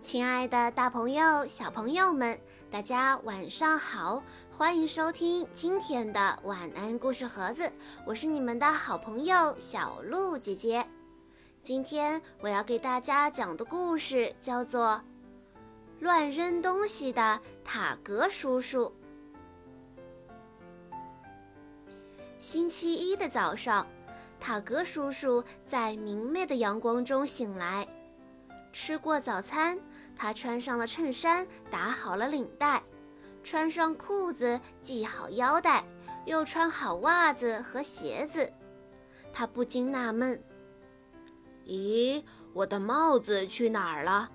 亲爱的，大朋友、小朋友们，大家晚上好！欢迎收听今天的晚安故事盒子，我是你们的好朋友小鹿姐姐。今天我要给大家讲的故事叫做《乱扔东西的塔格叔叔》。星期一的早上，塔格叔叔在明媚的阳光中醒来。吃过早餐，他穿上了衬衫，打好了领带，穿上裤子，系好腰带，又穿好袜子和鞋子。他不禁纳闷：“咦，我的帽子去哪儿了？”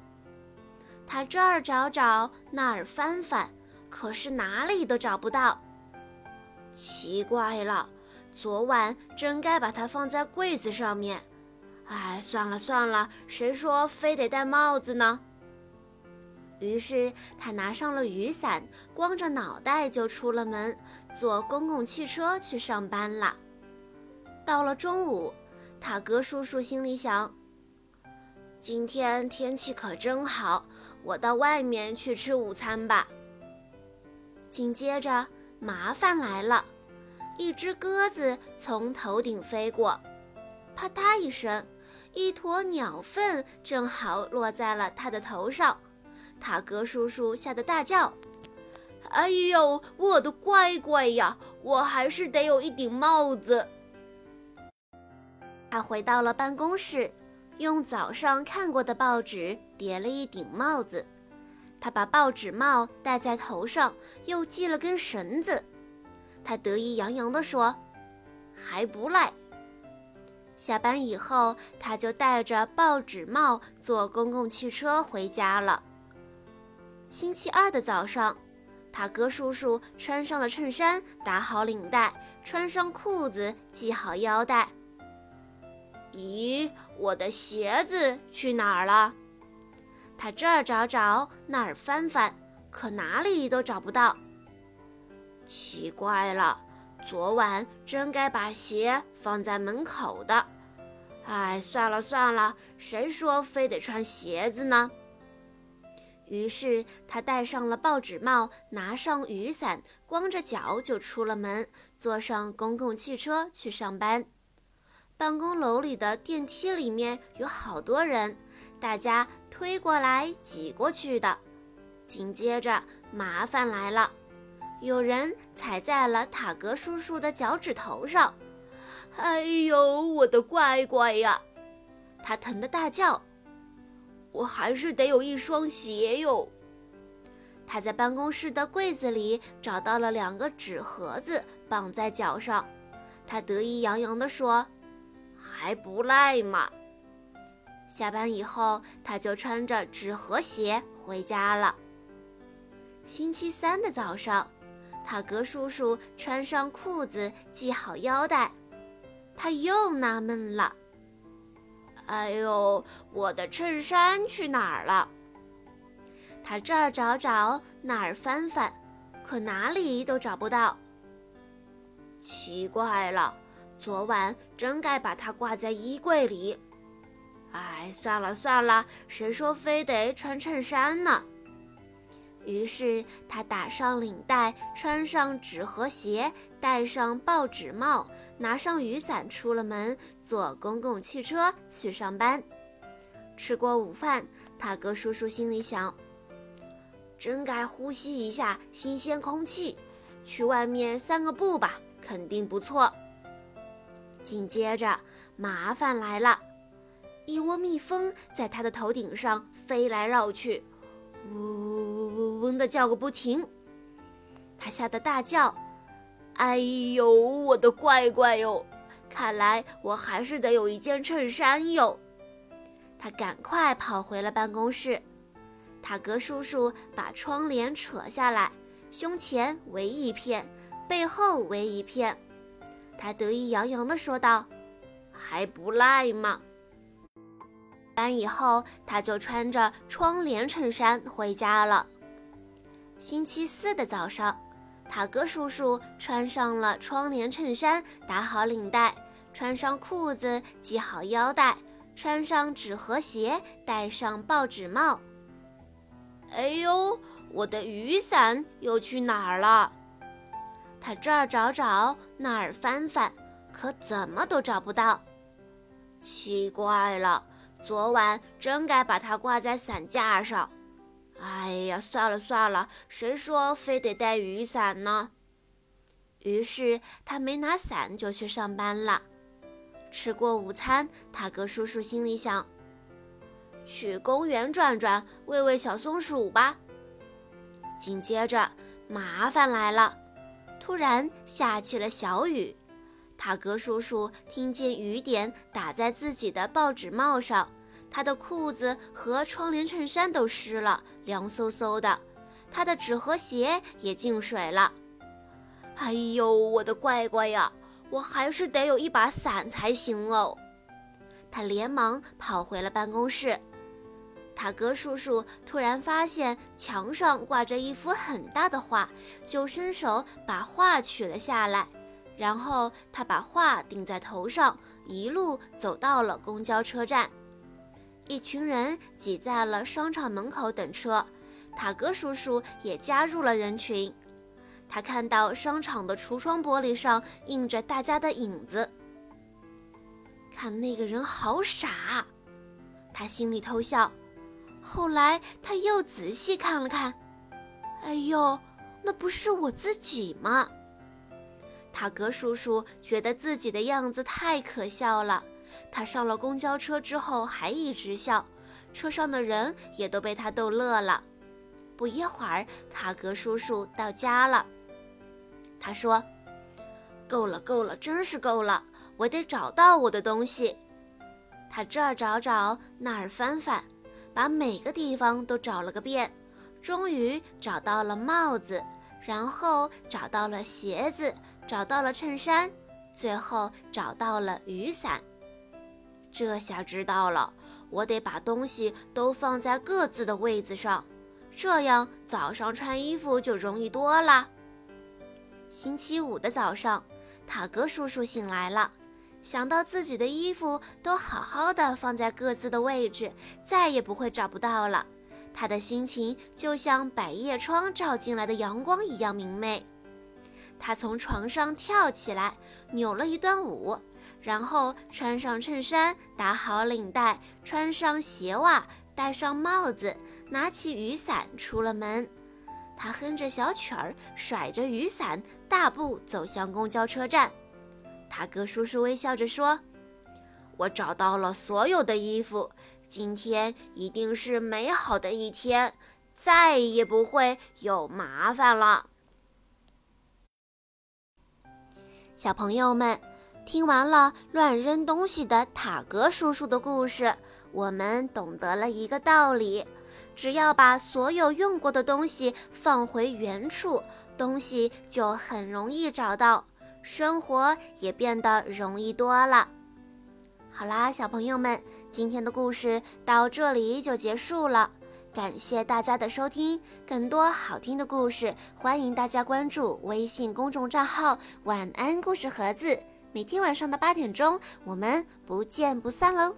他这儿找找，那儿翻翻，可是哪里都找不到。奇怪了，昨晚真该把它放在柜子上面。哎，算了算了，谁说非得戴帽子呢？于是他拿上了雨伞，光着脑袋就出了门，坐公共汽车去上班了。到了中午，塔格叔叔心里想：今天天气可真好，我到外面去吃午餐吧。紧接着，麻烦来了，一只鸽子从头顶飞过，啪嗒一声。一坨鸟粪正好落在了他的头上，塔格叔叔吓得大叫：“哎呦，我的乖乖呀！我还是得有一顶帽子。”他回到了办公室，用早上看过的报纸叠了一顶帽子。他把报纸帽戴在头上，又系了根绳子。他得意洋洋地说：“还不赖。”下班以后，他就戴着报纸帽坐公共汽车回家了。星期二的早上，塔格叔叔穿上了衬衫，打好领带，穿上裤子，系好腰带。咦，我的鞋子去哪儿了？他这儿找找，那儿翻翻，可哪里都找不到。奇怪了。昨晚真该把鞋放在门口的，哎，算了算了，谁说非得穿鞋子呢？于是他戴上了报纸帽，拿上雨伞，光着脚就出了门，坐上公共汽车去上班。办公楼里的电梯里面有好多人，大家推过来挤过去的。紧接着麻烦来了。有人踩在了塔格叔叔的脚趾头上，哎呦，我的乖乖呀！他疼得大叫：“我还是得有一双鞋哟！”他在办公室的柜子里找到了两个纸盒子，绑在脚上。他得意洋洋地说：“还不赖嘛！”下班以后，他就穿着纸盒鞋回家了。星期三的早上。塔格叔叔穿上裤子，系好腰带，他又纳闷了：“哎呦，我的衬衫去哪儿了？”他这儿找找，那儿翻翻，可哪里都找不到。奇怪了，昨晚真该把它挂在衣柜里。哎，算了算了，谁说非得穿衬衫呢？于是他打上领带，穿上纸盒鞋，戴上报纸帽，拿上雨伞，出了门，坐公共汽车去上班。吃过午饭，塔格叔叔心里想：真该呼吸一下新鲜空气，去外面散个步吧，肯定不错。紧接着，麻烦来了，一窝蜜蜂在他的头顶上飞来绕去。嗡嗡嗡嗡嗡的叫个不停，他吓得大叫：“哎呦，我的乖乖哟！看来我还是得有一件衬衫哟。”他赶快跑回了办公室。塔格叔叔把窗帘扯下来，胸前围一片，背后围一片。他得意洋洋地说道：“还不赖嘛！”班以后，他就穿着窗帘衬衫回家了。星期四的早上，塔哥叔叔穿上了窗帘衬衫，打好领带，穿上裤子，系好腰带，穿上纸盒鞋，戴上报纸帽。哎呦，我的雨伞又去哪儿了？他这儿找找，那儿翻翻，可怎么都找不到。奇怪了，昨晚真该把它挂在伞架上。哎呀，算了算了，谁说非得带雨伞呢？于是他没拿伞就去上班了。吃过午餐，塔格叔叔心里想：去公园转转，喂喂小松鼠吧。紧接着，麻烦来了，突然下起了小雨。塔格叔叔听见雨点打在自己的报纸帽上。他的裤子和窗帘衬衫都湿了，凉飕飕的。他的纸和鞋也进水了。哎呦，我的乖乖呀！我还是得有一把伞才行哦。他连忙跑回了办公室。塔格叔叔突然发现墙上挂着一幅很大的画，就伸手把画取了下来。然后他把画顶在头上，一路走到了公交车站。一群人挤在了商场门口等车，塔格叔叔也加入了人群。他看到商场的橱窗玻璃上映着大家的影子，看那个人好傻，他心里偷笑。后来他又仔细看了看，哎呦，那不是我自己吗？塔格叔叔觉得自己的样子太可笑了。他上了公交车之后还一直笑，车上的人也都被他逗乐了。不一会儿，塔格叔叔到家了。他说：“够了，够了，真是够了！我得找到我的东西。”他这儿找找，那儿翻翻，把每个地方都找了个遍，终于找到了帽子，然后找到了鞋子，找到了衬衫，最后找到了雨伞。这下知道了，我得把东西都放在各自的位子上，这样早上穿衣服就容易多了。星期五的早上，塔格叔叔醒来了，想到自己的衣服都好好的放在各自的位置，再也不会找不到了。他的心情就像百叶窗照进来的阳光一样明媚。他从床上跳起来，扭了一段舞。然后穿上衬衫，打好领带，穿上鞋袜，戴上帽子，拿起雨伞，出了门。他哼着小曲儿，甩着雨伞，大步走向公交车站。他哥叔叔微笑着说：“我找到了所有的衣服，今天一定是美好的一天，再也不会有麻烦了。”小朋友们。听完了乱扔东西的塔格叔叔的故事，我们懂得了一个道理：只要把所有用过的东西放回原处，东西就很容易找到，生活也变得容易多了。好啦，小朋友们，今天的故事到这里就结束了，感谢大家的收听。更多好听的故事，欢迎大家关注微信公众账号“晚安故事盒子”。每天晚上的八点钟，我们不见不散喽！